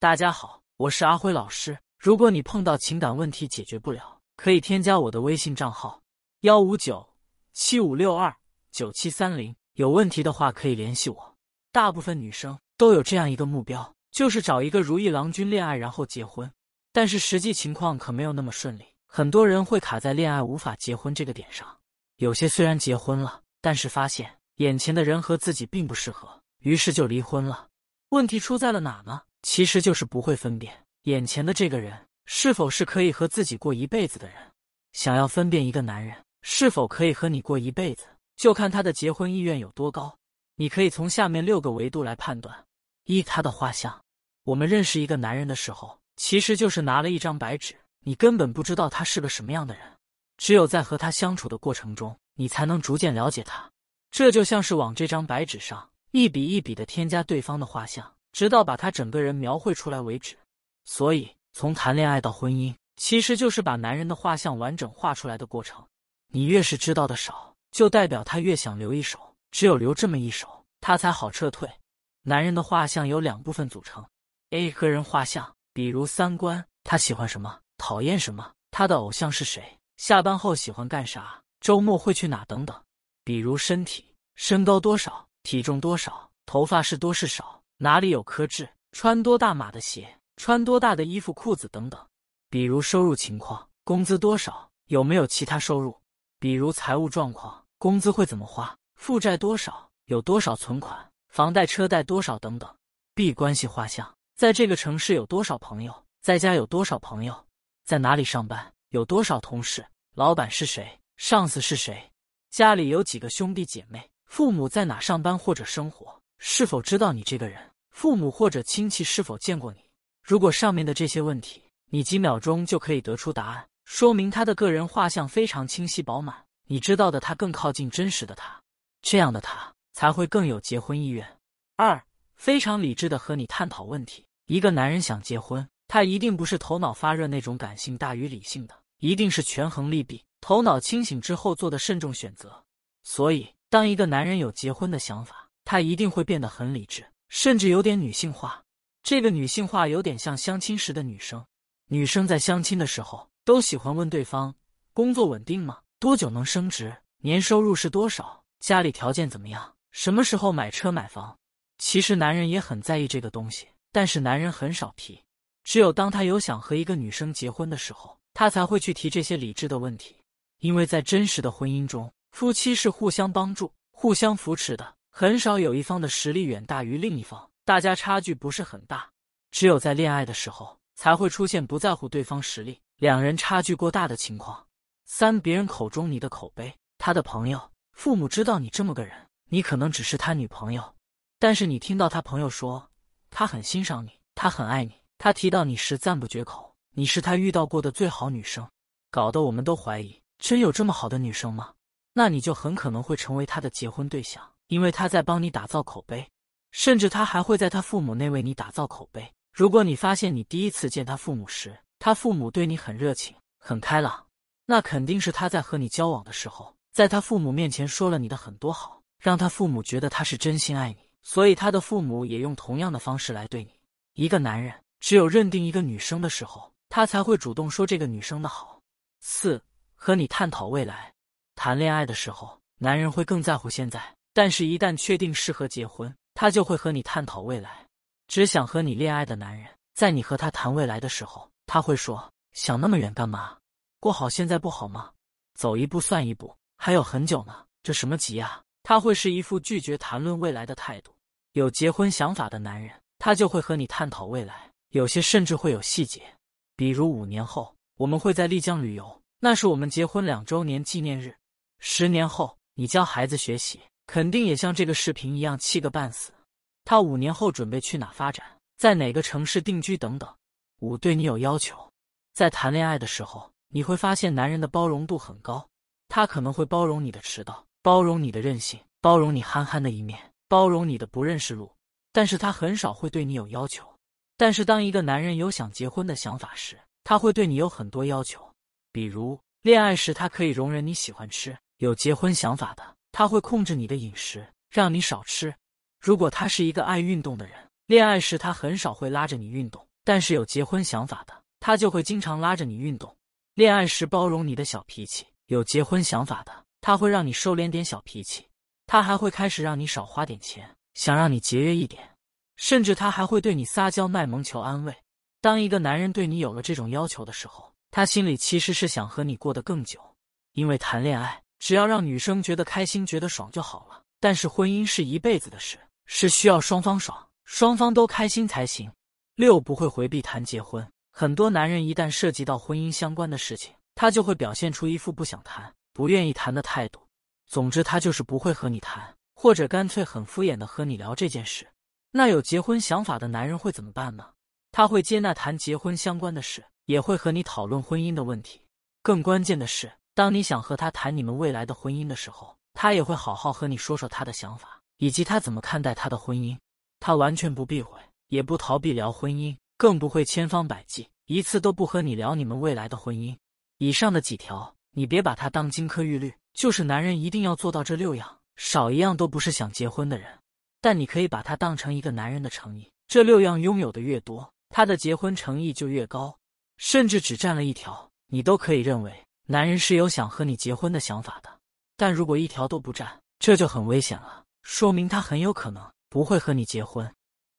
大家好，我是阿辉老师。如果你碰到情感问题解决不了，可以添加我的微信账号：幺五九七五六二九七三零。有问题的话可以联系我。大部分女生都有这样一个目标，就是找一个如意郎君恋爱，然后结婚。但是实际情况可没有那么顺利，很多人会卡在恋爱无法结婚这个点上。有些虽然结婚了，但是发现眼前的人和自己并不适合，于是就离婚了。问题出在了哪呢？其实就是不会分辨眼前的这个人是否是可以和自己过一辈子的人。想要分辨一个男人是否可以和你过一辈子，就看他的结婚意愿有多高。你可以从下面六个维度来判断：一、他的画像。我们认识一个男人的时候，其实就是拿了一张白纸，你根本不知道他是个什么样的人。只有在和他相处的过程中，你才能逐渐了解他。这就像是往这张白纸上一笔一笔的添加对方的画像。直到把他整个人描绘出来为止。所以，从谈恋爱到婚姻，其实就是把男人的画像完整画出来的过程。你越是知道的少，就代表他越想留一手。只有留这么一手，他才好撤退。男人的画像有两部分组成：A 个人画像，比如三观，他喜欢什么，讨厌什么，他的偶像是谁，下班后喜欢干啥，周末会去哪等等；比如身体，身高多少，体重多少，头发是多是少。哪里有颗痣？穿多大码的鞋？穿多大的衣服、裤子等等。比如收入情况，工资多少？有没有其他收入？比如财务状况，工资会怎么花？负债多少？有多少存款？房贷、车贷多少等等。B 关系画像，在这个城市有多少朋友？在家有多少朋友？在哪里上班？有多少同事？老板是谁？上司是谁？家里有几个兄弟姐妹？父母在哪上班或者生活？是否知道你这个人？父母或者亲戚是否见过你？如果上面的这些问题你几秒钟就可以得出答案，说明他的个人画像非常清晰饱满。你知道的他更靠近真实的他，这样的他才会更有结婚意愿。二，非常理智的和你探讨问题。一个男人想结婚，他一定不是头脑发热那种感性大于理性的，一定是权衡利弊，头脑清醒之后做的慎重选择。所以，当一个男人有结婚的想法。他一定会变得很理智，甚至有点女性化。这个女性化有点像相亲时的女生。女生在相亲的时候都喜欢问对方：工作稳定吗？多久能升职？年收入是多少？家里条件怎么样？什么时候买车买房？其实男人也很在意这个东西，但是男人很少提。只有当他有想和一个女生结婚的时候，他才会去提这些理智的问题。因为在真实的婚姻中，夫妻是互相帮助、互相扶持的。很少有一方的实力远大于另一方，大家差距不是很大。只有在恋爱的时候，才会出现不在乎对方实力，两人差距过大的情况。三，别人口中你的口碑，他的朋友、父母知道你这么个人，你可能只是他女朋友，但是你听到他朋友说他很欣赏你，他很爱你，他提到你时赞不绝口，你是他遇到过的最好女生，搞得我们都怀疑，真有这么好的女生吗？那你就很可能会成为他的结婚对象。因为他在帮你打造口碑，甚至他还会在他父母那为你打造口碑。如果你发现你第一次见他父母时，他父母对你很热情、很开朗，那肯定是他在和你交往的时候，在他父母面前说了你的很多好，让他父母觉得他是真心爱你，所以他的父母也用同样的方式来对你。一个男人只有认定一个女生的时候，他才会主动说这个女生的好。四，和你探讨未来。谈恋爱的时候，男人会更在乎现在。但是，一旦确定适合结婚，他就会和你探讨未来。只想和你恋爱的男人，在你和他谈未来的时候，他会说：“想那么远干嘛？过好现在不好吗？走一步算一步，还有很久呢，这什么急啊？”他会是一副拒绝谈论未来的态度。有结婚想法的男人，他就会和你探讨未来，有些甚至会有细节，比如五年后我们会在丽江旅游，那是我们结婚两周年纪念日。十年后你教孩子学习。肯定也像这个视频一样气个半死。他五年后准备去哪发展，在哪个城市定居等等。五对你有要求，在谈恋爱的时候，你会发现男人的包容度很高，他可能会包容你的迟到，包容你的任性，包容你憨憨的一面，包容你的不认识路，但是他很少会对你有要求。但是当一个男人有想结婚的想法时，他会对你有很多要求，比如恋爱时他可以容忍你喜欢吃，有结婚想法的。他会控制你的饮食，让你少吃。如果他是一个爱运动的人，恋爱时他很少会拉着你运动，但是有结婚想法的，他就会经常拉着你运动。恋爱时包容你的小脾气，有结婚想法的，他会让你收敛点小脾气。他还会开始让你少花点钱，想让你节约一点，甚至他还会对你撒娇卖萌求安慰。当一个男人对你有了这种要求的时候，他心里其实是想和你过得更久，因为谈恋爱只要让女生觉得开心、觉得爽就好了。但是婚姻是一辈子的事，是需要双方爽、双方都开心才行。六不会回避谈结婚，很多男人一旦涉及到婚姻相关的事情，他就会表现出一副不想谈、不愿意谈的态度。总之，他就是不会和你谈，或者干脆很敷衍的和你聊这件事。那有结婚想法的男人会怎么办呢？他会接纳谈结婚相关的事，也会和你讨论婚姻的问题。更关键的是，当你想和他谈你们未来的婚姻的时候，他也会好好和你说说他的想法，以及他怎么看待他的婚姻。他完全不避讳，也不逃避聊婚姻，更不会千方百计一次都不和你聊你们未来的婚姻。以上的几条，你别把它当金科玉律。就是男人一定要做到这六样，少一样都不是想结婚的人。但你可以把它当成一个男人的诚意，这六样拥有的越多，他的结婚诚意就越高。甚至只占了一条，你都可以认为男人是有想和你结婚的想法的。但如果一条都不占，这就很危险了，说明他很有可能不会和你结婚。